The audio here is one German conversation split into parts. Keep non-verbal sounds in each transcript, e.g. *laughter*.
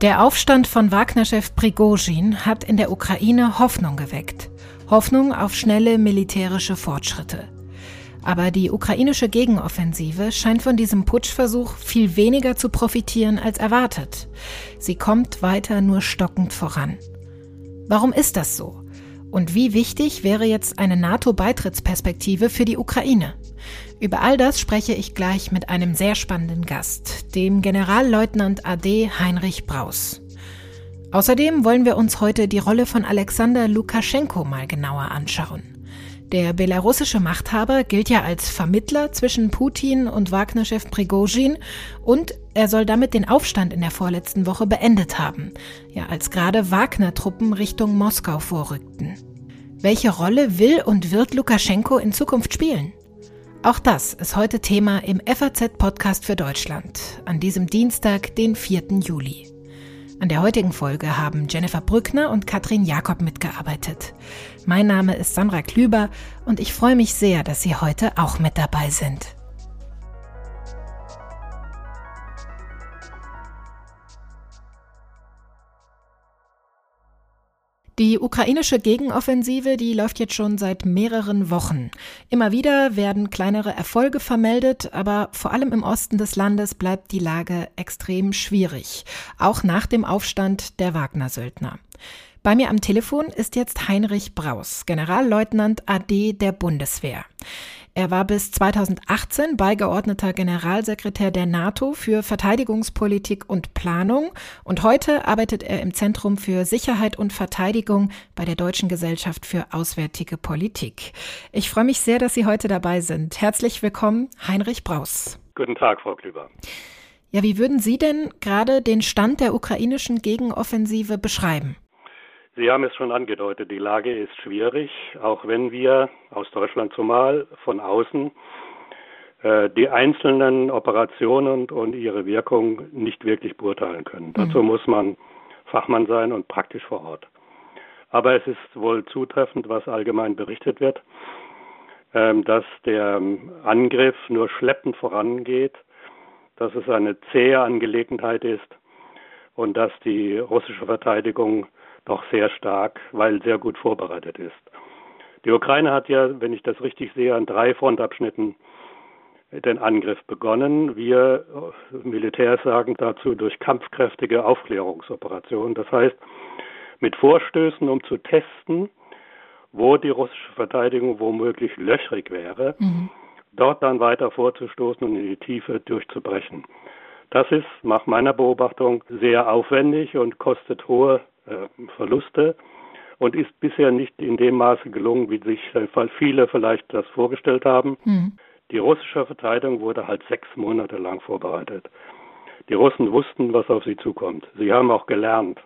Der Aufstand von Wagner-Chef Prigozhin hat in der Ukraine Hoffnung geweckt. Hoffnung auf schnelle militärische Fortschritte. Aber die ukrainische Gegenoffensive scheint von diesem Putschversuch viel weniger zu profitieren als erwartet. Sie kommt weiter nur stockend voran. Warum ist das so? Und wie wichtig wäre jetzt eine NATO-Beitrittsperspektive für die Ukraine? Über all das spreche ich gleich mit einem sehr spannenden Gast, dem Generalleutnant AD Heinrich Braus. Außerdem wollen wir uns heute die Rolle von Alexander Lukaschenko mal genauer anschauen. Der belarussische Machthaber gilt ja als Vermittler zwischen Putin und Wagner-Chef Prigozhin und er soll damit den Aufstand in der vorletzten Woche beendet haben, ja als gerade Wagner-Truppen Richtung Moskau vorrückten. Welche Rolle will und wird Lukaschenko in Zukunft spielen? Auch das ist heute Thema im FAZ-Podcast für Deutschland an diesem Dienstag, den 4. Juli. An der heutigen Folge haben Jennifer Brückner und Katrin Jakob mitgearbeitet. Mein Name ist Sandra Klüber und ich freue mich sehr, dass Sie heute auch mit dabei sind. Die ukrainische Gegenoffensive, die läuft jetzt schon seit mehreren Wochen. Immer wieder werden kleinere Erfolge vermeldet, aber vor allem im Osten des Landes bleibt die Lage extrem schwierig, auch nach dem Aufstand der Wagner-Söldner. Bei mir am Telefon ist jetzt Heinrich Braus, Generalleutnant AD der Bundeswehr. Er war bis 2018 beigeordneter Generalsekretär der NATO für Verteidigungspolitik und Planung und heute arbeitet er im Zentrum für Sicherheit und Verteidigung bei der Deutschen Gesellschaft für Auswärtige Politik. Ich freue mich sehr, dass Sie heute dabei sind. Herzlich willkommen, Heinrich Braus. Guten Tag, Frau Klüber. Ja, wie würden Sie denn gerade den Stand der ukrainischen Gegenoffensive beschreiben? Sie haben es schon angedeutet, die Lage ist schwierig, auch wenn wir aus Deutschland zumal von außen äh, die einzelnen Operationen und ihre Wirkung nicht wirklich beurteilen können. Mhm. Dazu muss man Fachmann sein und praktisch vor Ort. Aber es ist wohl zutreffend, was allgemein berichtet wird, ähm, dass der Angriff nur schleppend vorangeht, dass es eine zähe Angelegenheit ist und dass die russische Verteidigung doch sehr stark, weil sehr gut vorbereitet ist. Die Ukraine hat ja, wenn ich das richtig sehe, an drei Frontabschnitten den Angriff begonnen. Wir Militärs sagen dazu durch kampfkräftige Aufklärungsoperationen. Das heißt, mit Vorstößen, um zu testen, wo die russische Verteidigung womöglich löchrig wäre, mhm. dort dann weiter vorzustoßen und in die Tiefe durchzubrechen. Das ist nach meiner Beobachtung sehr aufwendig und kostet hohe Verluste und ist bisher nicht in dem Maße gelungen, wie sich viele vielleicht das vorgestellt haben. Mhm. Die russische Verteidigung wurde halt sechs Monate lang vorbereitet. Die Russen wussten, was auf sie zukommt. Sie haben auch gelernt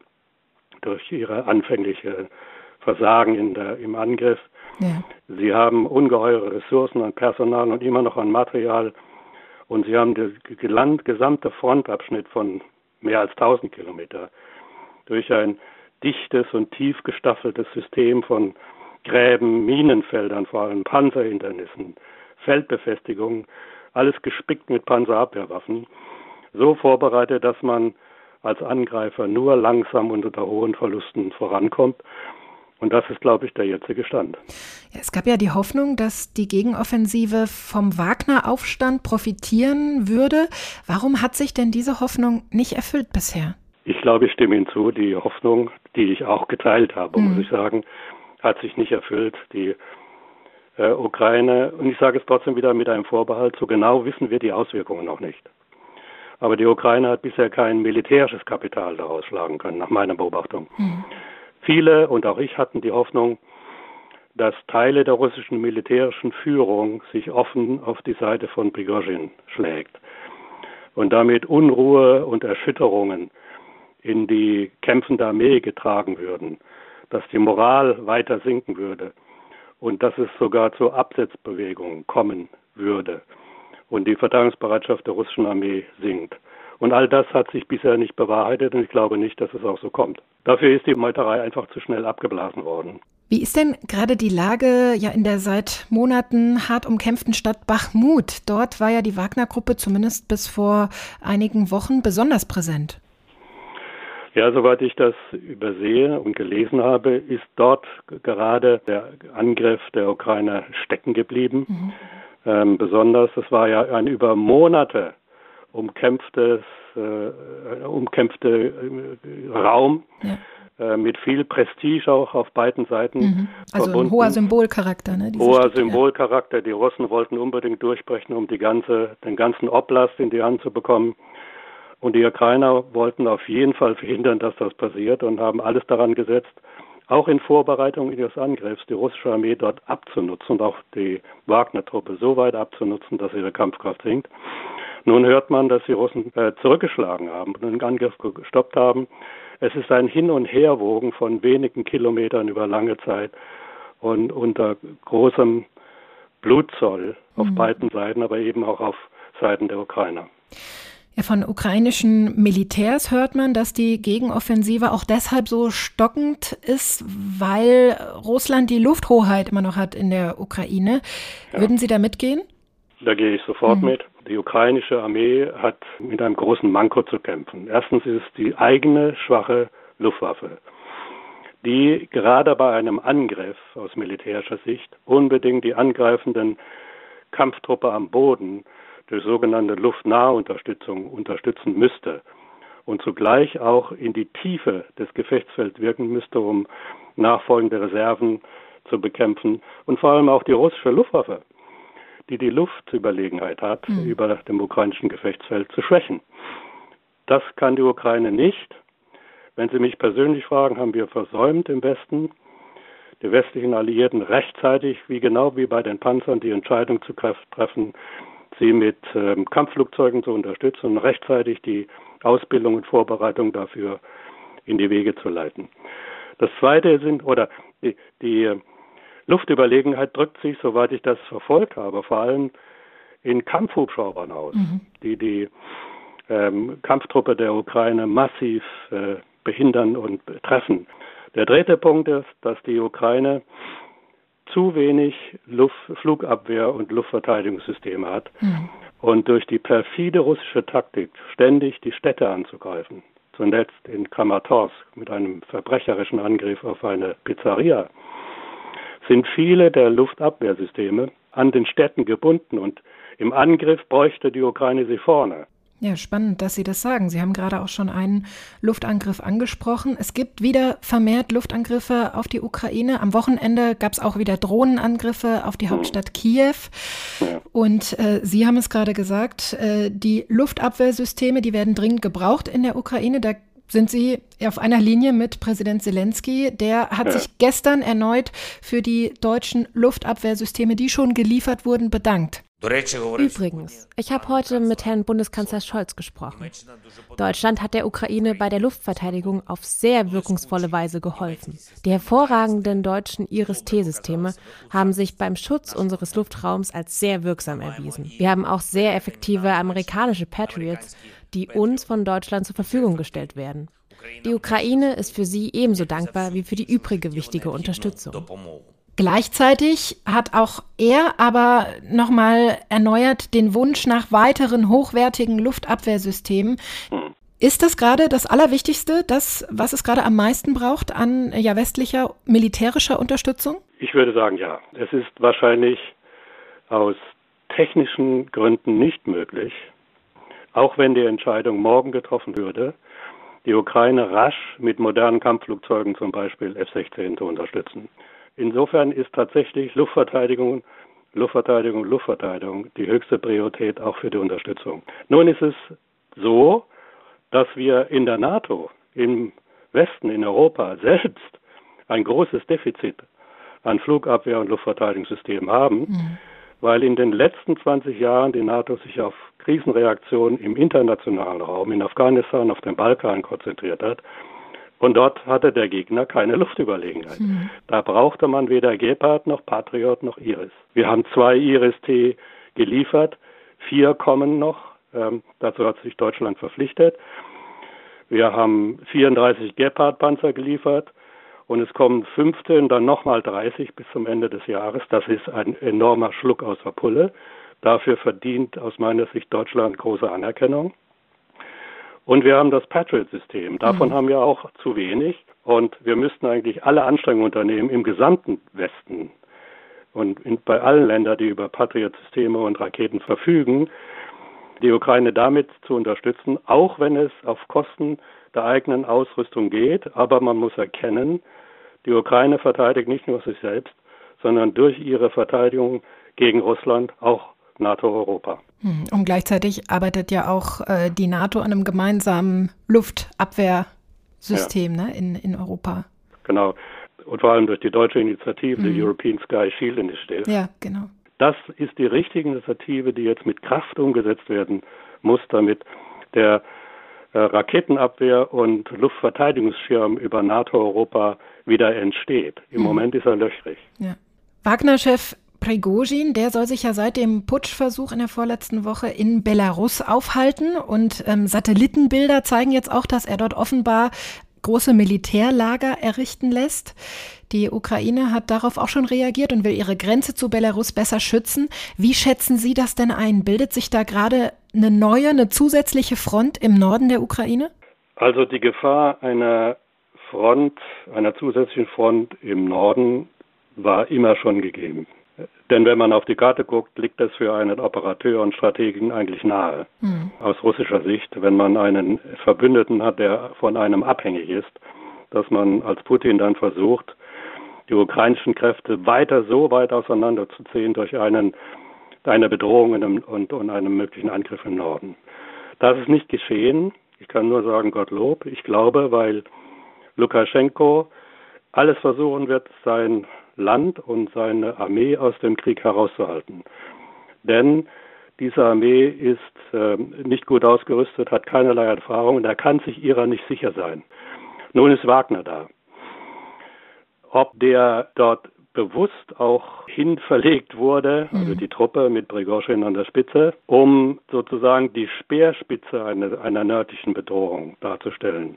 durch ihre anfängliche Versagen in der, im Angriff. Ja. Sie haben ungeheure Ressourcen an Personal und immer noch an Material. Und sie haben den gesamte Frontabschnitt von mehr als 1000 Kilometer durch ein dichtes und tief gestaffeltes System von Gräben, Minenfeldern, vor allem Panzerhindernissen, Feldbefestigungen, alles gespickt mit Panzerabwehrwaffen, so vorbereitet, dass man als Angreifer nur langsam und unter hohen Verlusten vorankommt. Und das ist, glaube ich, der jetzige Stand. Ja, es gab ja die Hoffnung, dass die Gegenoffensive vom Wagner-Aufstand profitieren würde. Warum hat sich denn diese Hoffnung nicht erfüllt bisher? Ich glaube, ich stimme Ihnen zu. Die Hoffnung, die ich auch geteilt habe, mhm. muss ich sagen, hat sich nicht erfüllt. Die äh, Ukraine, und ich sage es trotzdem wieder mit einem Vorbehalt, so genau wissen wir die Auswirkungen noch nicht. Aber die Ukraine hat bisher kein militärisches Kapital daraus schlagen können, nach meiner Beobachtung. Mhm. Viele und auch ich hatten die Hoffnung, dass Teile der russischen militärischen Führung sich offen auf die Seite von Prigozhin schlägt und damit Unruhe und Erschütterungen in die kämpfende Armee getragen würden, dass die Moral weiter sinken würde und dass es sogar zu Absetzbewegungen kommen würde und die Verteidigungsbereitschaft der russischen Armee sinkt. Und all das hat sich bisher nicht bewahrheitet und ich glaube nicht, dass es auch so kommt. Dafür ist die Meuterei einfach zu schnell abgeblasen worden. Wie ist denn gerade die Lage ja in der seit Monaten hart umkämpften Stadt Bachmut? Dort war ja die Wagner-Gruppe zumindest bis vor einigen Wochen besonders präsent. Ja, soweit ich das übersehe und gelesen habe, ist dort gerade der Angriff der Ukraine stecken geblieben. Mhm. Ähm, besonders, es war ja ein über Monate umkämpftes, äh, umkämpfte äh, Raum. Ja äh, mit viel Prestige auch auf beiden Seiten. Mhm. Also verbunden. ein hoher Symbolcharakter, ne? Hoher Stadt, Symbolcharakter. Ja. Die Russen wollten unbedingt durchbrechen, um die ganze, den ganzen Oblast in die Hand zu bekommen. Und die Ukrainer wollten auf jeden Fall verhindern, dass das passiert und haben alles daran gesetzt, auch in Vorbereitung ihres Angriffs die russische Armee dort abzunutzen und auch die Wagner-Truppe so weit abzunutzen, dass ihre Kampfkraft sinkt. Nun hört man, dass die Russen äh, zurückgeschlagen haben und den Angriff gestoppt haben. Es ist ein Hin- und Herwogen von wenigen Kilometern über lange Zeit und unter großem Blutzoll auf mhm. beiden Seiten, aber eben auch auf Seiten der Ukrainer. Ja, von ukrainischen Militärs hört man, dass die Gegenoffensive auch deshalb so stockend ist, weil Russland die Lufthoheit immer noch hat in der Ukraine. Ja. Würden Sie da mitgehen? Da gehe ich sofort mhm. mit. Die ukrainische Armee hat mit einem großen Manko zu kämpfen. Erstens ist es die eigene schwache Luftwaffe, die gerade bei einem Angriff aus militärischer Sicht unbedingt die angreifenden Kampftruppe am Boden durch sogenannte Luftnahunterstützung unterstützen müsste und zugleich auch in die Tiefe des Gefechtsfelds wirken müsste, um nachfolgende Reserven zu bekämpfen und vor allem auch die russische Luftwaffe, die die Luftüberlegenheit hat, mhm. über dem ukrainischen Gefechtsfeld zu schwächen. Das kann die Ukraine nicht. Wenn Sie mich persönlich fragen, haben wir versäumt im Westen, die westlichen Alliierten rechtzeitig, wie genau wie bei den Panzern, die Entscheidung zu treffen, sie mit ähm, Kampfflugzeugen zu unterstützen und rechtzeitig die Ausbildung und Vorbereitung dafür in die Wege zu leiten. Das Zweite sind, oder die, die äh, Luftüberlegenheit drückt sich, soweit ich das verfolgt habe, vor allem in Kampfhubschraubern aus, mhm. die die ähm, Kampftruppe der Ukraine massiv äh, behindern und treffen. Der dritte Punkt ist, dass die Ukraine zu wenig Luft, Flugabwehr und Luftverteidigungssysteme hat mhm. und durch die perfide russische Taktik ständig die Städte anzugreifen, zuletzt in Kramatorsk mit einem verbrecherischen Angriff auf eine Pizzeria, sind viele der Luftabwehrsysteme an den Städten gebunden und im Angriff bräuchte die Ukraine sie vorne. Ja, spannend, dass Sie das sagen. Sie haben gerade auch schon einen Luftangriff angesprochen. Es gibt wieder vermehrt Luftangriffe auf die Ukraine. Am Wochenende gab es auch wieder Drohnenangriffe auf die Hauptstadt Kiew. Und äh, Sie haben es gerade gesagt, äh, die Luftabwehrsysteme, die werden dringend gebraucht in der Ukraine. Da sind Sie auf einer Linie mit Präsident Zelensky. Der hat ja. sich gestern erneut für die deutschen Luftabwehrsysteme, die schon geliefert wurden, bedankt. Übrigens, ich habe heute mit Herrn Bundeskanzler Scholz gesprochen. Deutschland hat der Ukraine bei der Luftverteidigung auf sehr wirkungsvolle Weise geholfen. Die hervorragenden deutschen Iris-T-Systeme haben sich beim Schutz unseres Luftraums als sehr wirksam erwiesen. Wir haben auch sehr effektive amerikanische Patriots, die uns von Deutschland zur Verfügung gestellt werden. Die Ukraine ist für sie ebenso dankbar wie für die übrige wichtige Unterstützung. Gleichzeitig hat auch er aber nochmal erneuert den Wunsch nach weiteren hochwertigen Luftabwehrsystemen. Ist das gerade das Allerwichtigste, das, was es gerade am meisten braucht an ja, westlicher militärischer Unterstützung? Ich würde sagen, ja. Es ist wahrscheinlich aus technischen Gründen nicht möglich, auch wenn die Entscheidung morgen getroffen würde, die Ukraine rasch mit modernen Kampfflugzeugen, zum Beispiel F-16, zu unterstützen. Insofern ist tatsächlich Luftverteidigung, Luftverteidigung, Luftverteidigung die höchste Priorität auch für die Unterstützung. Nun ist es so, dass wir in der NATO, im Westen, in Europa selbst ein großes Defizit an Flugabwehr- und Luftverteidigungssystemen haben, mhm. weil in den letzten 20 Jahren die NATO sich auf Krisenreaktionen im internationalen Raum, in Afghanistan, auf dem Balkan konzentriert hat und dort hatte der Gegner keine Luftüberlegenheit. Mhm. Da brauchte man weder Gepard noch Patriot noch Iris. Wir haben zwei Iris-T geliefert, vier kommen noch. Ähm, dazu hat sich Deutschland verpflichtet. Wir haben 34 Gepard-Panzer geliefert und es kommen 15, dann nochmal 30 bis zum Ende des Jahres. Das ist ein enormer Schluck aus der Pulle. Dafür verdient aus meiner Sicht Deutschland große Anerkennung. Und wir haben das Patriot-System. Davon mhm. haben wir auch zu wenig. Und wir müssten eigentlich alle Anstrengungen unternehmen, im gesamten Westen und in, bei allen Ländern, die über Patriot-Systeme und Raketen verfügen, die Ukraine damit zu unterstützen, auch wenn es auf Kosten der eigenen Ausrüstung geht. Aber man muss erkennen, die Ukraine verteidigt nicht nur sich selbst, sondern durch ihre Verteidigung gegen Russland auch NATO-Europa. Hm, und gleichzeitig arbeitet ja auch äh, die NATO an einem gemeinsamen Luftabwehrsystem ja. ne, in, in Europa. Genau. Und vor allem durch die deutsche Initiative, mhm. die European Sky Shield Initiative. Ja, genau. Das ist die richtige Initiative, die jetzt mit Kraft umgesetzt werden muss, damit der äh, Raketenabwehr und Luftverteidigungsschirm über NATO-Europa wieder entsteht. Im mhm. Moment ist er löchrig. Ja. Wagner-Chef Prigozhin, der soll sich ja seit dem Putschversuch in der vorletzten Woche in Belarus aufhalten und ähm, Satellitenbilder zeigen jetzt auch, dass er dort offenbar große Militärlager errichten lässt. Die Ukraine hat darauf auch schon reagiert und will ihre Grenze zu Belarus besser schützen. Wie schätzen Sie das denn ein? Bildet sich da gerade eine neue, eine zusätzliche Front im Norden der Ukraine? Also die Gefahr einer Front, einer zusätzlichen Front im Norden war immer schon gegeben. Denn wenn man auf die Karte guckt, liegt das für einen Operateur und Strategen eigentlich nahe. Mhm. Aus russischer Sicht, wenn man einen Verbündeten hat, der von einem abhängig ist, dass man als Putin dann versucht, die ukrainischen Kräfte weiter so weit auseinanderzuziehen durch einen, eine Bedrohung einem, und, und einen möglichen Angriff im Norden. Das ist nicht geschehen. Ich kann nur sagen, Gottlob. Ich glaube, weil Lukaschenko alles versuchen wird, sein Land und seine Armee aus dem Krieg herauszuhalten. Denn diese Armee ist äh, nicht gut ausgerüstet, hat keinerlei Erfahrung und er kann sich ihrer nicht sicher sein. Nun ist Wagner da. Ob der dort bewusst auch hin verlegt wurde, also mhm. die Truppe mit Prigozhin an der Spitze, um sozusagen die Speerspitze einer, einer nördlichen Bedrohung darzustellen.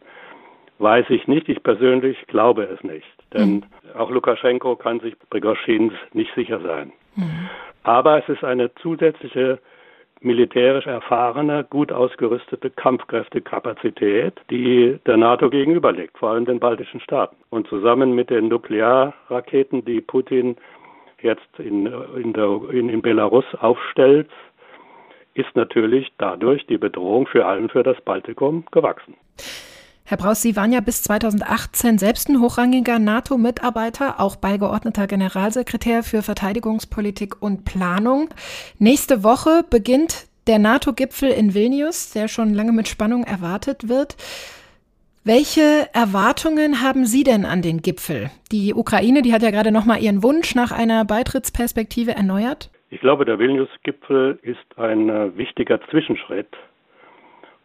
Weiß ich nicht. Ich persönlich glaube es nicht. Denn mhm. auch Lukaschenko kann sich Prigoschins nicht sicher sein. Mhm. Aber es ist eine zusätzliche militärisch erfahrene, gut ausgerüstete Kampfkräftekapazität, die der NATO gegenüberliegt, vor allem den baltischen Staaten. Und zusammen mit den Nuklearraketen, die Putin jetzt in, in, der, in, in Belarus aufstellt, ist natürlich dadurch die Bedrohung für allen für das Baltikum gewachsen. Herr Braus, Sie waren ja bis 2018 selbst ein hochrangiger NATO-Mitarbeiter, auch beigeordneter Generalsekretär für Verteidigungspolitik und Planung. Nächste Woche beginnt der NATO-Gipfel in Vilnius, der schon lange mit Spannung erwartet wird. Welche Erwartungen haben Sie denn an den Gipfel? Die Ukraine, die hat ja gerade noch mal ihren Wunsch nach einer Beitrittsperspektive erneuert. Ich glaube, der Vilnius-Gipfel ist ein äh, wichtiger Zwischenschritt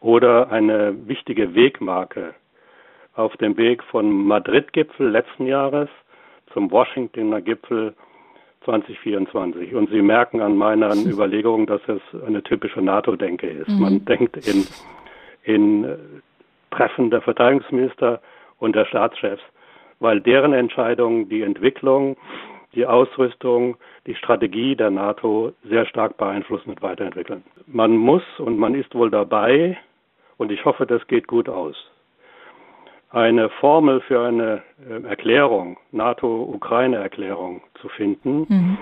oder eine wichtige Wegmarke auf dem Weg vom Madrid-Gipfel letzten Jahres zum Washingtoner Gipfel 2024. Und Sie merken an meinen *laughs* Überlegungen, dass es eine typische NATO-Denke ist. Mhm. Man denkt in, in Treffen der Verteidigungsminister und der Staatschefs, weil deren Entscheidungen die Entwicklung, die Ausrüstung, die Strategie der NATO sehr stark beeinflussen und weiterentwickeln. Man muss und man ist wohl dabei, und ich hoffe, das geht gut aus. Eine Formel für eine äh, Erklärung, NATO-Ukraine-Erklärung zu finden, mhm.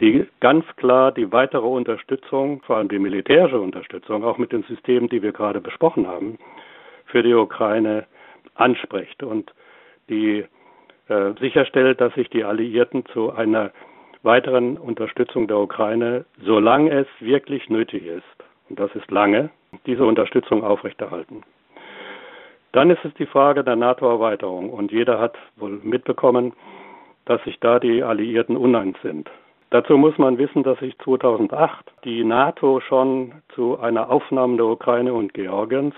die ganz klar die weitere Unterstützung, vor allem die militärische Unterstützung, auch mit den Systemen, die wir gerade besprochen haben, für die Ukraine anspricht und die äh, sicherstellt, dass sich die Alliierten zu einer weiteren Unterstützung der Ukraine, solange es wirklich nötig ist, das ist lange, diese Unterstützung aufrechterhalten. Dann ist es die Frage der NATO-Erweiterung und jeder hat wohl mitbekommen, dass sich da die Alliierten uneins sind. Dazu muss man wissen, dass sich 2008 die NATO schon zu einer Aufnahme der Ukraine und Georgiens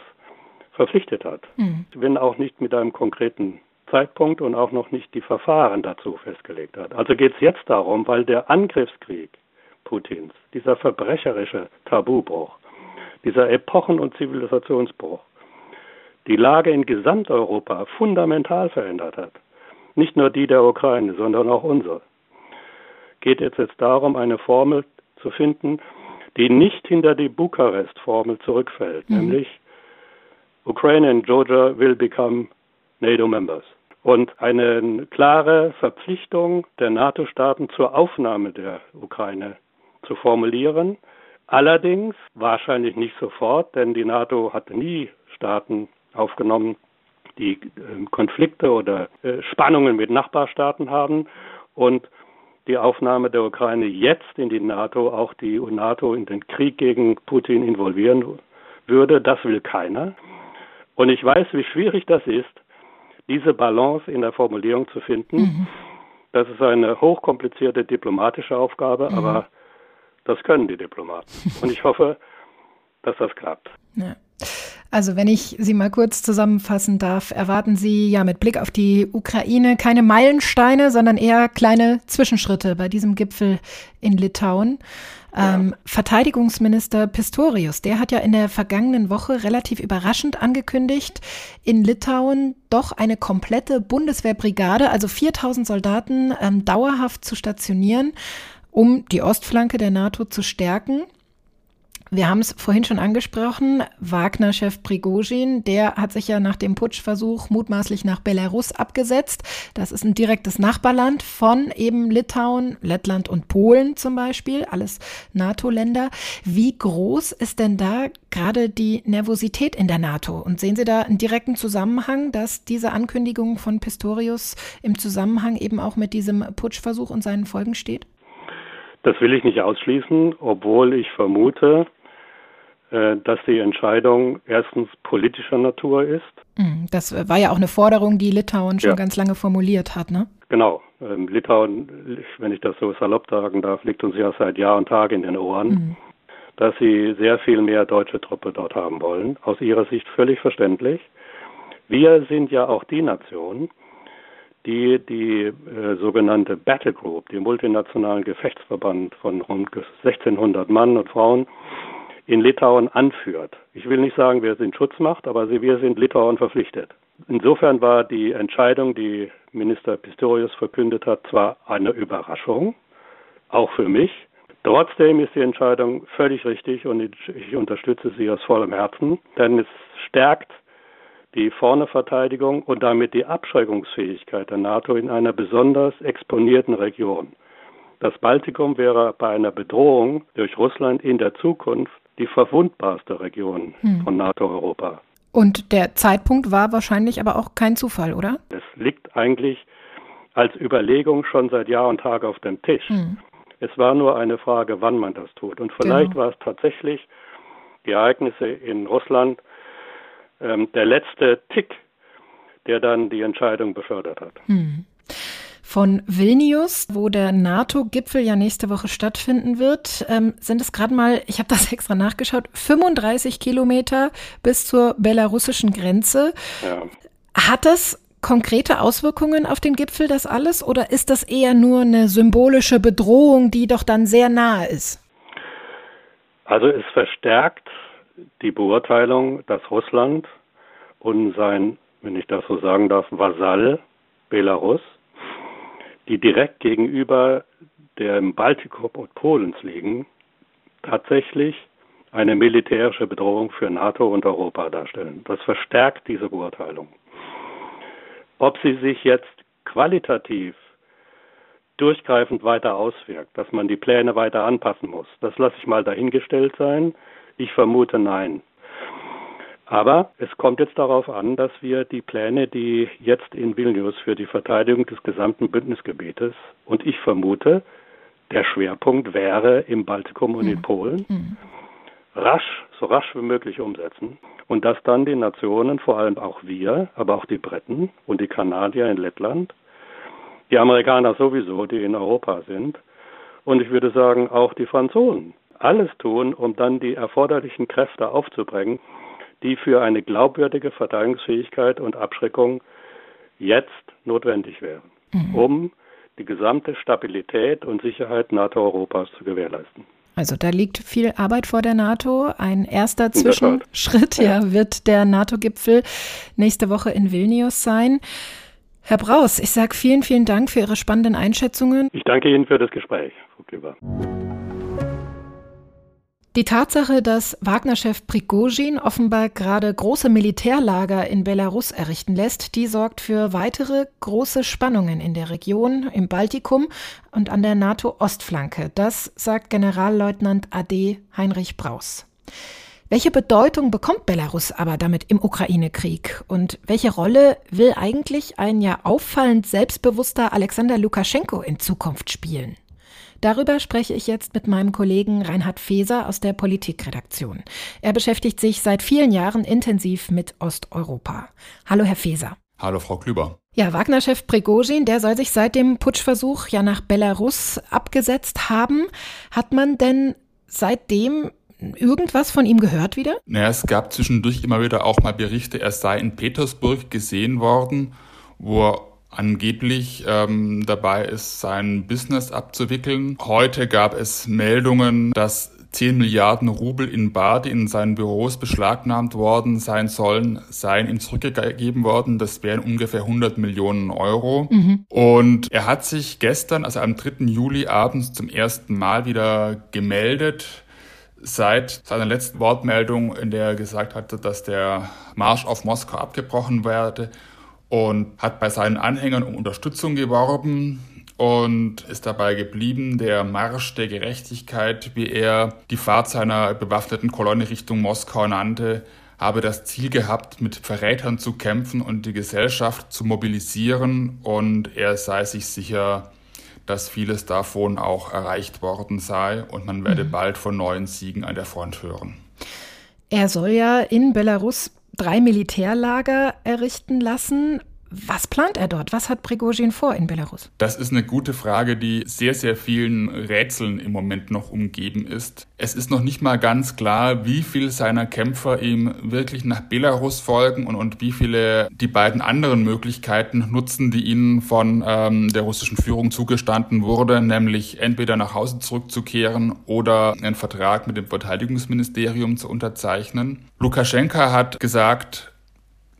verpflichtet hat, mhm. wenn auch nicht mit einem konkreten Zeitpunkt und auch noch nicht die Verfahren dazu festgelegt hat. Also geht es jetzt darum, weil der Angriffskrieg Putins, dieser verbrecherische Tabubruch, dieser Epochen- und Zivilisationsbruch die Lage in Gesamteuropa fundamental verändert hat. Nicht nur die der Ukraine, sondern auch unsere. Geht es jetzt darum, eine Formel zu finden, die nicht hinter die Bukarest-Formel zurückfällt, mhm. nämlich Ukraine and Georgia will become NATO members. Und eine klare Verpflichtung der NATO-Staaten zur Aufnahme der Ukraine zu formulieren. Allerdings wahrscheinlich nicht sofort, denn die NATO hat nie Staaten aufgenommen, die äh, Konflikte oder äh, Spannungen mit Nachbarstaaten haben. Und die Aufnahme der Ukraine jetzt in die NATO auch die NATO in den Krieg gegen Putin involvieren würde, das will keiner. Und ich weiß, wie schwierig das ist, diese Balance in der Formulierung zu finden. Mhm. Das ist eine hochkomplizierte diplomatische Aufgabe, mhm. aber das können die Diplomaten. Und ich hoffe, dass das klappt. Ja. Also wenn ich Sie mal kurz zusammenfassen darf, erwarten Sie ja mit Blick auf die Ukraine keine Meilensteine, sondern eher kleine Zwischenschritte bei diesem Gipfel in Litauen. Ja. Ähm, Verteidigungsminister Pistorius, der hat ja in der vergangenen Woche relativ überraschend angekündigt, in Litauen doch eine komplette Bundeswehrbrigade, also 4000 Soldaten, ähm, dauerhaft zu stationieren, um die Ostflanke der NATO zu stärken. Wir haben es vorhin schon angesprochen, Wagner-Chef Prigozhin, der hat sich ja nach dem Putschversuch mutmaßlich nach Belarus abgesetzt. Das ist ein direktes Nachbarland von eben Litauen, Lettland und Polen zum Beispiel, alles NATO-Länder. Wie groß ist denn da gerade die Nervosität in der NATO? Und sehen Sie da einen direkten Zusammenhang, dass diese Ankündigung von Pistorius im Zusammenhang eben auch mit diesem Putschversuch und seinen Folgen steht? Das will ich nicht ausschließen, obwohl ich vermute, äh, dass die Entscheidung erstens politischer Natur ist. Mhm, das war ja auch eine Forderung, die Litauen schon ja. ganz lange formuliert hat, ne? Genau. Ähm, Litauen, wenn ich das so salopp sagen darf, liegt uns ja seit Jahr und Tag in den Ohren, mhm. dass sie sehr viel mehr deutsche Truppe dort haben wollen. Aus ihrer Sicht völlig verständlich. Wir sind ja auch die Nation, die die äh, sogenannte Battle Group, den multinationalen Gefechtsverband von rund 1600 Mann und Frauen, in Litauen anführt. Ich will nicht sagen, wir sind Schutzmacht, aber wir sind Litauen verpflichtet. Insofern war die Entscheidung, die Minister Pistorius verkündet hat, zwar eine Überraschung, auch für mich. Trotzdem ist die Entscheidung völlig richtig und ich unterstütze sie aus vollem Herzen, denn es stärkt die Vorneverteidigung und damit die Abschreckungsfähigkeit der NATO in einer besonders exponierten Region. Das Baltikum wäre bei einer Bedrohung durch Russland in der Zukunft die verwundbarste Region hm. von NATO-Europa. Und der Zeitpunkt war wahrscheinlich aber auch kein Zufall, oder? Es liegt eigentlich als Überlegung schon seit Jahr und Tag auf dem Tisch. Hm. Es war nur eine Frage, wann man das tut. Und vielleicht genau. war es tatsächlich die Ereignisse in Russland ähm, der letzte Tick, der dann die Entscheidung befördert hat. Hm von Vilnius, wo der NATO-Gipfel ja nächste Woche stattfinden wird, ähm, sind es gerade mal, ich habe das *laughs* extra nachgeschaut, 35 Kilometer bis zur belarussischen Grenze. Ja. Hat das konkrete Auswirkungen auf den Gipfel, das alles, oder ist das eher nur eine symbolische Bedrohung, die doch dann sehr nahe ist? Also es verstärkt die Beurteilung, dass Russland und sein, wenn ich das so sagen darf, Vasall Belarus die direkt gegenüber dem Baltikum und Polens liegen, tatsächlich eine militärische Bedrohung für NATO und Europa darstellen. Das verstärkt diese Beurteilung. Ob sie sich jetzt qualitativ durchgreifend weiter auswirkt, dass man die Pläne weiter anpassen muss, das lasse ich mal dahingestellt sein. Ich vermute nein. Aber es kommt jetzt darauf an, dass wir die Pläne, die jetzt in Vilnius für die Verteidigung des gesamten Bündnisgebietes und ich vermute, der Schwerpunkt wäre im Baltikum und in mhm. Polen, mhm. rasch, so rasch wie möglich umsetzen und dass dann die Nationen, vor allem auch wir, aber auch die Briten und die Kanadier in Lettland, die Amerikaner sowieso, die in Europa sind, und ich würde sagen auch die Franzosen, alles tun, um dann die erforderlichen Kräfte aufzubringen, die für eine glaubwürdige Verteidigungsfähigkeit und Abschreckung jetzt notwendig wären, mhm. um die gesamte Stabilität und Sicherheit NATO-Europas zu gewährleisten. Also da liegt viel Arbeit vor der NATO. Ein erster Zwischenschritt ja, wird der NATO-Gipfel nächste Woche in Vilnius sein. Herr Braus, ich sage vielen, vielen Dank für Ihre spannenden Einschätzungen. Ich danke Ihnen für das Gespräch, Frau Kleber. Die Tatsache, dass Wagner-Chef Prigozhin offenbar gerade große Militärlager in Belarus errichten lässt, die sorgt für weitere große Spannungen in der Region, im Baltikum und an der NATO-Ostflanke. Das sagt Generalleutnant AD Heinrich Braus. Welche Bedeutung bekommt Belarus aber damit im Ukraine-Krieg? Und welche Rolle will eigentlich ein ja auffallend selbstbewusster Alexander Lukaschenko in Zukunft spielen? Darüber spreche ich jetzt mit meinem Kollegen Reinhard Feser aus der Politikredaktion. Er beschäftigt sich seit vielen Jahren intensiv mit Osteuropa. Hallo, Herr Feser. Hallo, Frau Klüber. Ja, Wagner-Chef Prigozhin, der soll sich seit dem Putschversuch ja nach Belarus abgesetzt haben. Hat man denn seitdem irgendwas von ihm gehört wieder? Naja, es gab zwischendurch immer wieder auch mal Berichte, er sei in Petersburg gesehen worden, wo er angeblich ähm, dabei ist, sein Business abzuwickeln. Heute gab es Meldungen, dass 10 Milliarden Rubel in Bar, die in seinen Büros beschlagnahmt worden sein sollen, seien ihm zurückgegeben worden. Das wären ungefähr 100 Millionen Euro. Mhm. Und er hat sich gestern, also am 3. Juli abends zum ersten Mal wieder gemeldet seit seiner letzten Wortmeldung, in der er gesagt hatte, dass der Marsch auf Moskau abgebrochen werde und hat bei seinen Anhängern um Unterstützung geworben und ist dabei geblieben, der Marsch der Gerechtigkeit, wie er die Fahrt seiner bewaffneten Kolonne Richtung Moskau nannte, habe das Ziel gehabt, mit Verrätern zu kämpfen und die Gesellschaft zu mobilisieren und er sei sich sicher, dass vieles davon auch erreicht worden sei und man werde mhm. bald von neuen Siegen an der Front hören. Er soll ja in Belarus drei Militärlager errichten lassen. Was plant er dort? Was hat Prigozhin vor in Belarus? Das ist eine gute Frage, die sehr, sehr vielen Rätseln im Moment noch umgeben ist. Es ist noch nicht mal ganz klar, wie viele seiner Kämpfer ihm wirklich nach Belarus folgen und, und wie viele die beiden anderen Möglichkeiten nutzen, die ihnen von ähm, der russischen Führung zugestanden wurde, nämlich entweder nach Hause zurückzukehren oder einen Vertrag mit dem Verteidigungsministerium zu unterzeichnen. Lukaschenka hat gesagt,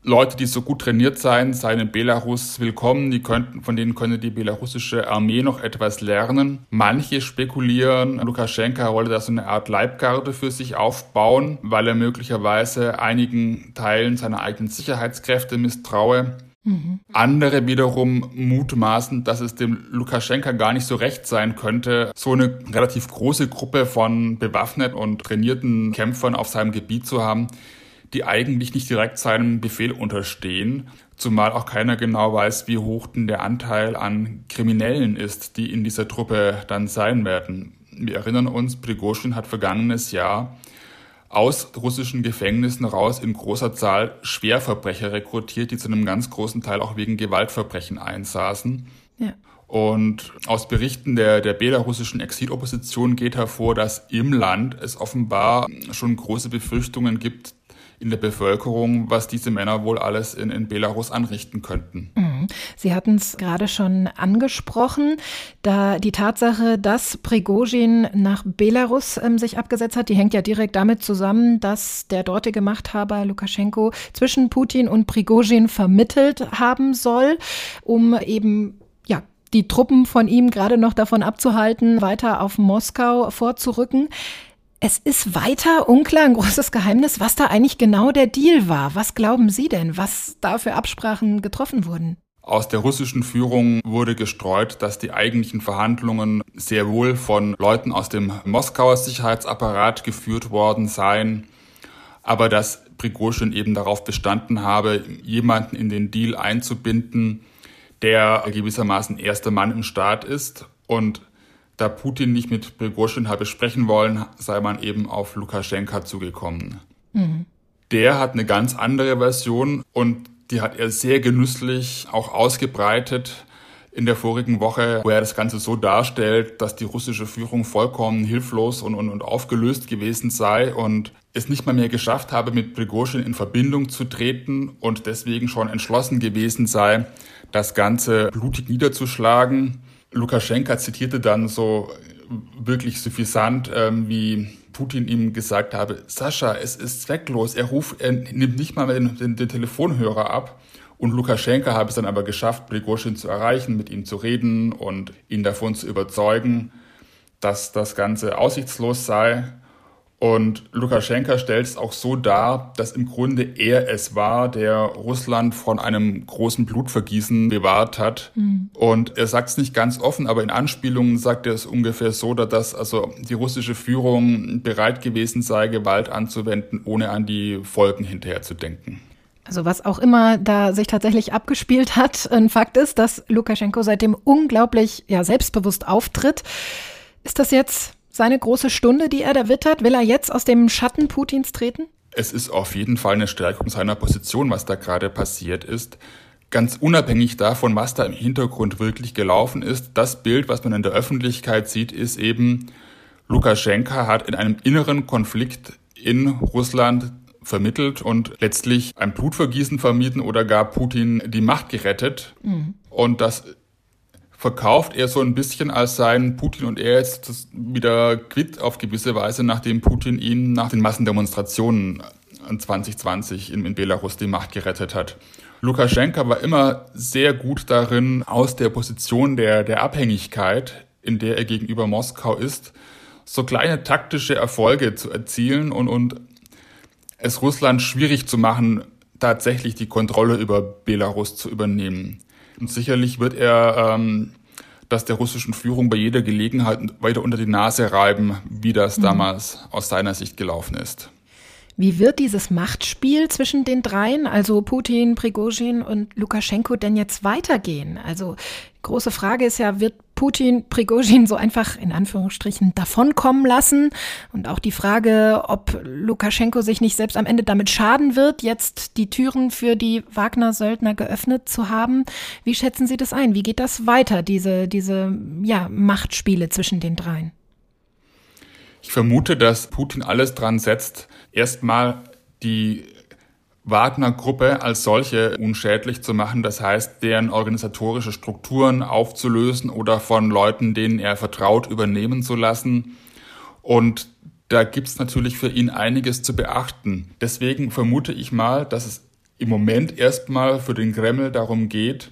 Leute, die so gut trainiert seien, seien in Belarus willkommen. Die könnten, von denen könne die belarussische Armee noch etwas lernen. Manche spekulieren, Lukaschenka wolle da so eine Art Leibgarde für sich aufbauen, weil er möglicherweise einigen Teilen seiner eigenen Sicherheitskräfte misstraue. Mhm. Andere wiederum mutmaßen, dass es dem Lukaschenka gar nicht so recht sein könnte, so eine relativ große Gruppe von bewaffneten und trainierten Kämpfern auf seinem Gebiet zu haben, die eigentlich nicht direkt seinem Befehl unterstehen, zumal auch keiner genau weiß, wie hoch denn der Anteil an Kriminellen ist, die in dieser Truppe dann sein werden. Wir erinnern uns, Prigozhin hat vergangenes Jahr aus russischen Gefängnissen raus in großer Zahl Schwerverbrecher rekrutiert, die zu einem ganz großen Teil auch wegen Gewaltverbrechen einsaßen. Ja. Und aus Berichten der, der belarussischen Exilopposition geht hervor, dass im Land es offenbar schon große Befürchtungen gibt, in der Bevölkerung, was diese Männer wohl alles in, in Belarus anrichten könnten. Mhm. Sie hatten es gerade schon angesprochen, da die Tatsache, dass Prigozhin nach Belarus ähm, sich abgesetzt hat, die hängt ja direkt damit zusammen, dass der dortige Machthaber Lukaschenko zwischen Putin und Prigozhin vermittelt haben soll, um eben ja, die Truppen von ihm gerade noch davon abzuhalten, weiter auf Moskau vorzurücken. Es ist weiter unklar, ein großes Geheimnis, was da eigentlich genau der Deal war. Was glauben Sie denn, was da für Absprachen getroffen wurden? Aus der russischen Führung wurde gestreut, dass die eigentlichen Verhandlungen sehr wohl von Leuten aus dem Moskauer Sicherheitsapparat geführt worden seien, aber dass Prigozhin eben darauf bestanden habe, jemanden in den Deal einzubinden, der gewissermaßen erster Mann im Staat ist und da Putin nicht mit Prigozhin habe sprechen wollen, sei man eben auf Lukaschenka zugekommen. Mhm. Der hat eine ganz andere Version und die hat er sehr genüsslich auch ausgebreitet in der vorigen Woche, wo er das Ganze so darstellt, dass die russische Führung vollkommen hilflos und, und, und aufgelöst gewesen sei und es nicht mal mehr geschafft habe, mit Prigozhin in Verbindung zu treten und deswegen schon entschlossen gewesen sei, das Ganze blutig niederzuschlagen. Lukaschenka zitierte dann so wirklich suffisant, ähm, wie Putin ihm gesagt habe, Sascha, es ist zwecklos, er ruft, er nimmt nicht mal den, den, den Telefonhörer ab. Und Lukaschenka habe es dann aber geschafft, Prigozhin zu erreichen, mit ihm zu reden und ihn davon zu überzeugen, dass das Ganze aussichtslos sei. Und Lukaschenka stellt es auch so dar, dass im Grunde er es war, der Russland von einem großen Blutvergießen bewahrt hat. Mhm. Und er sagt es nicht ganz offen, aber in Anspielungen sagt er es ungefähr so, dass also die russische Führung bereit gewesen sei, Gewalt anzuwenden, ohne an die Folgen hinterher zu denken. Also was auch immer da sich tatsächlich abgespielt hat, ein Fakt ist, dass Lukaschenko seitdem unglaublich ja, selbstbewusst auftritt. Ist das jetzt seine große Stunde, die er da wittert? Will er jetzt aus dem Schatten Putins treten? Es ist auf jeden Fall eine Stärkung seiner Position, was da gerade passiert ist. Ganz unabhängig davon, was da im Hintergrund wirklich gelaufen ist, das Bild, was man in der Öffentlichkeit sieht, ist eben, Lukaschenka hat in einem inneren Konflikt in Russland vermittelt und letztlich ein Blutvergießen vermieden oder gar Putin die Macht gerettet. Mhm. Und das verkauft er so ein bisschen als seien Putin und er jetzt wieder quitt auf gewisse Weise, nachdem Putin ihn nach den Massendemonstrationen 2020 in, in Belarus die Macht gerettet hat. Lukaschenka war immer sehr gut darin, aus der Position der, der Abhängigkeit, in der er gegenüber Moskau ist, so kleine taktische Erfolge zu erzielen und, und es Russland schwierig zu machen, tatsächlich die Kontrolle über Belarus zu übernehmen. Und sicherlich wird er ähm, das der russischen Führung bei jeder Gelegenheit weiter unter die Nase reiben, wie das mhm. damals aus seiner Sicht gelaufen ist. Wie wird dieses Machtspiel zwischen den dreien, also Putin, Prigozhin und Lukaschenko, denn jetzt weitergehen? Also große Frage ist ja, wird Putin Prigozhin so einfach in Anführungsstrichen davonkommen lassen? Und auch die Frage, ob Lukaschenko sich nicht selbst am Ende damit schaden wird, jetzt die Türen für die Wagner-Söldner geöffnet zu haben. Wie schätzen Sie das ein? Wie geht das weiter, diese, diese ja, Machtspiele zwischen den dreien? Ich vermute, dass Putin alles dran setzt, erstmal die Wagner-Gruppe als solche unschädlich zu machen, das heißt, deren organisatorische Strukturen aufzulösen oder von Leuten, denen er vertraut, übernehmen zu lassen. Und da gibt's natürlich für ihn einiges zu beachten. Deswegen vermute ich mal, dass es im Moment erstmal für den Kreml darum geht,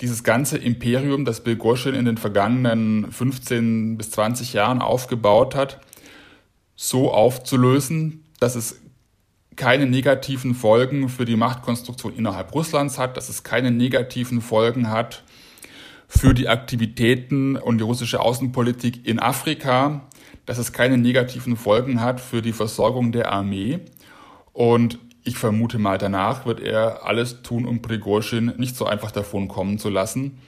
dieses ganze Imperium, das Bilgoschin in den vergangenen 15 bis 20 Jahren aufgebaut hat, so aufzulösen, dass es keine negativen Folgen für die Machtkonstruktion innerhalb Russlands hat, dass es keine negativen Folgen hat für die Aktivitäten und die russische Außenpolitik in Afrika, dass es keine negativen Folgen hat für die Versorgung der Armee. Und ich vermute mal, danach wird er alles tun, um Prigozhin nicht so einfach davon kommen zu lassen.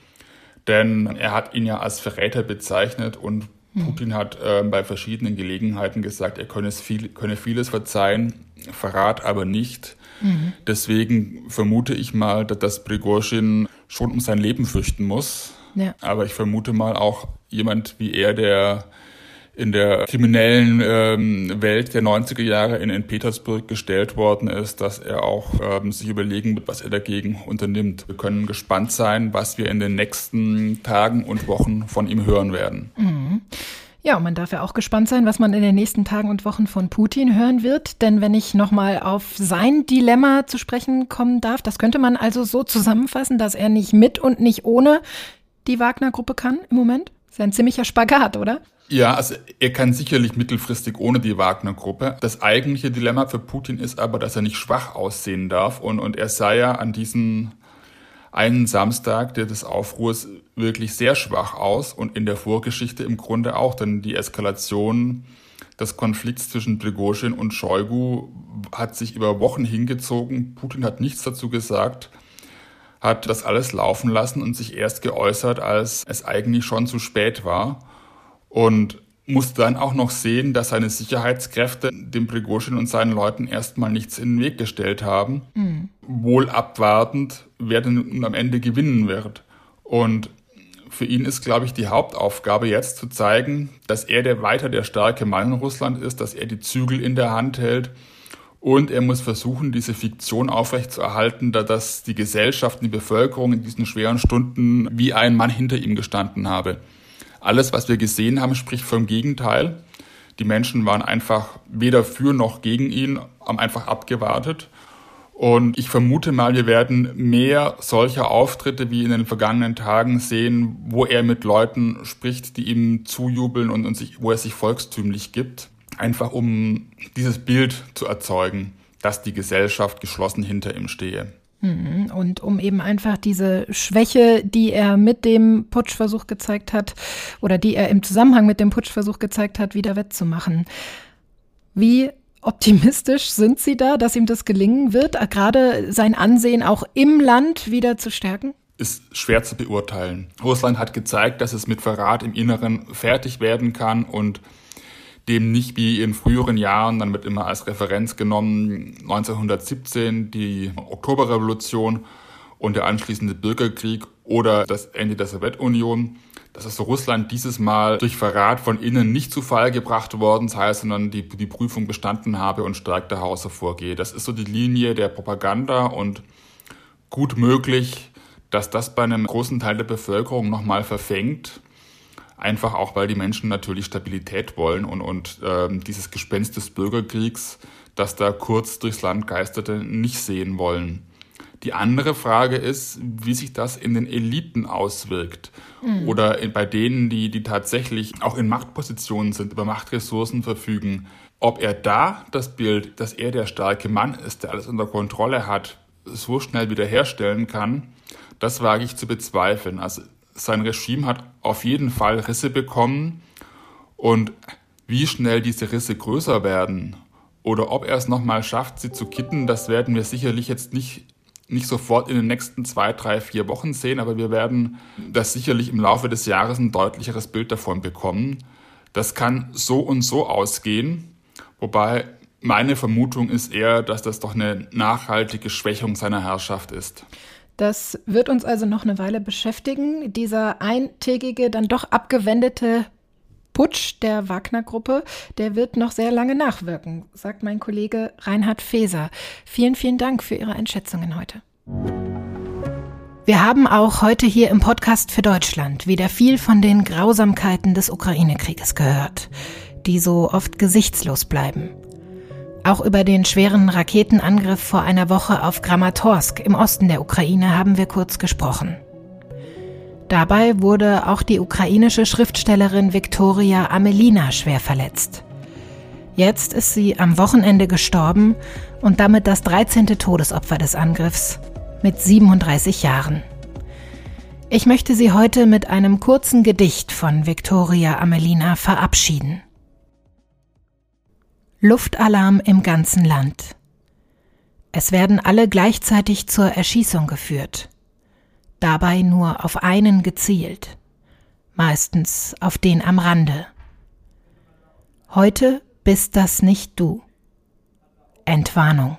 Denn er hat ihn ja als Verräter bezeichnet und Putin hat äh, bei verschiedenen Gelegenheiten gesagt, er könne, viel, könne vieles verzeihen, Verrat aber nicht. Mhm. Deswegen vermute ich mal, dass, dass Prigozhin schon um sein Leben fürchten muss. Ja. Aber ich vermute mal auch jemand wie er, der in der kriminellen ähm, Welt der 90er Jahre in, in Petersburg gestellt worden ist, dass er auch ähm, sich überlegen wird, was er dagegen unternimmt. Wir können gespannt sein, was wir in den nächsten Tagen und Wochen von ihm hören werden. Mhm. Ja, und man darf ja auch gespannt sein, was man in den nächsten Tagen und Wochen von Putin hören wird. Denn wenn ich nochmal auf sein Dilemma zu sprechen kommen darf, das könnte man also so zusammenfassen, dass er nicht mit und nicht ohne die Wagner-Gruppe kann im Moment. Das ist ein ziemlicher Spagat, oder? Ja, also er kann sicherlich mittelfristig ohne die Wagner-Gruppe. Das eigentliche Dilemma für Putin ist aber, dass er nicht schwach aussehen darf und, und er sah ja an diesem einen Samstag der des Aufruhrs wirklich sehr schwach aus und in der Vorgeschichte im Grunde auch, denn die Eskalation des Konflikts zwischen Prigozhin und Shoigu hat sich über Wochen hingezogen. Putin hat nichts dazu gesagt, hat das alles laufen lassen und sich erst geäußert, als es eigentlich schon zu spät war und musste dann auch noch sehen, dass seine Sicherheitskräfte dem Prigozhin und seinen Leuten erstmal nichts in den Weg gestellt haben, mhm. wohl abwartend, wer denn am Ende gewinnen wird. Und für ihn ist, glaube ich, die Hauptaufgabe jetzt zu zeigen, dass er der weiter der starke Mann in Russland ist, dass er die Zügel in der Hand hält und er muss versuchen, diese Fiktion aufrechtzuerhalten, da dass die Gesellschaft, die Bevölkerung in diesen schweren Stunden wie ein Mann hinter ihm gestanden habe. Alles, was wir gesehen haben, spricht vom Gegenteil. Die Menschen waren einfach weder für noch gegen ihn, haben einfach abgewartet. Und ich vermute mal, wir werden mehr solcher Auftritte wie in den vergangenen Tagen sehen, wo er mit Leuten spricht, die ihm zujubeln und, und sich, wo er sich volkstümlich gibt. einfach um dieses Bild zu erzeugen, dass die Gesellschaft geschlossen hinter ihm stehe. Mhm. Und um eben einfach diese Schwäche, die er mit dem Putschversuch gezeigt hat oder die er im Zusammenhang mit dem Putschversuch gezeigt hat, wieder wettzumachen. Wie optimistisch sind Sie da, dass ihm das gelingen wird, gerade sein Ansehen auch im Land wieder zu stärken? Ist schwer zu beurteilen. Russland hat gezeigt, dass es mit Verrat im Inneren fertig werden kann und dem nicht wie in früheren Jahren, dann wird immer als Referenz genommen 1917 die Oktoberrevolution und der anschließende Bürgerkrieg oder das Ende der Sowjetunion, dass es Russland dieses Mal durch Verrat von innen nicht zu Fall gebracht worden sei, sondern die, die Prüfung bestanden habe und stark daraus hervorgehe. Das ist so die Linie der Propaganda und gut möglich, dass das bei einem großen Teil der Bevölkerung nochmal verfängt Einfach auch, weil die Menschen natürlich Stabilität wollen und, und äh, dieses Gespenst des Bürgerkriegs, das da kurz durchs Land geisterte, nicht sehen wollen. Die andere Frage ist, wie sich das in den Eliten auswirkt. Mhm. Oder in, bei denen, die, die tatsächlich auch in Machtpositionen sind, über Machtressourcen verfügen. Ob er da das Bild, dass er der starke Mann ist, der alles unter Kontrolle hat, so schnell wiederherstellen kann, das wage ich zu bezweifeln. Also sein Regime hat auf jeden Fall Risse bekommen und wie schnell diese Risse größer werden oder ob er es nochmal schafft, sie zu kitten, das werden wir sicherlich jetzt nicht, nicht sofort in den nächsten zwei, drei, vier Wochen sehen, aber wir werden das sicherlich im Laufe des Jahres ein deutlicheres Bild davon bekommen. Das kann so und so ausgehen, wobei meine Vermutung ist eher, dass das doch eine nachhaltige Schwächung seiner Herrschaft ist. Das wird uns also noch eine Weile beschäftigen. Dieser eintägige, dann doch abgewendete Putsch der Wagner-Gruppe, der wird noch sehr lange nachwirken, sagt mein Kollege Reinhard Feser. Vielen, vielen Dank für Ihre Einschätzungen heute. Wir haben auch heute hier im Podcast für Deutschland wieder viel von den Grausamkeiten des Ukraine-Krieges gehört, die so oft gesichtslos bleiben. Auch über den schweren Raketenangriff vor einer Woche auf Kramatorsk im Osten der Ukraine haben wir kurz gesprochen. Dabei wurde auch die ukrainische Schriftstellerin Viktoria Amelina schwer verletzt. Jetzt ist sie am Wochenende gestorben und damit das 13. Todesopfer des Angriffs mit 37 Jahren. Ich möchte Sie heute mit einem kurzen Gedicht von Viktoria Amelina verabschieden. Luftalarm im ganzen Land. Es werden alle gleichzeitig zur Erschießung geführt, dabei nur auf einen gezielt, meistens auf den am Rande. Heute bist das nicht du. Entwarnung.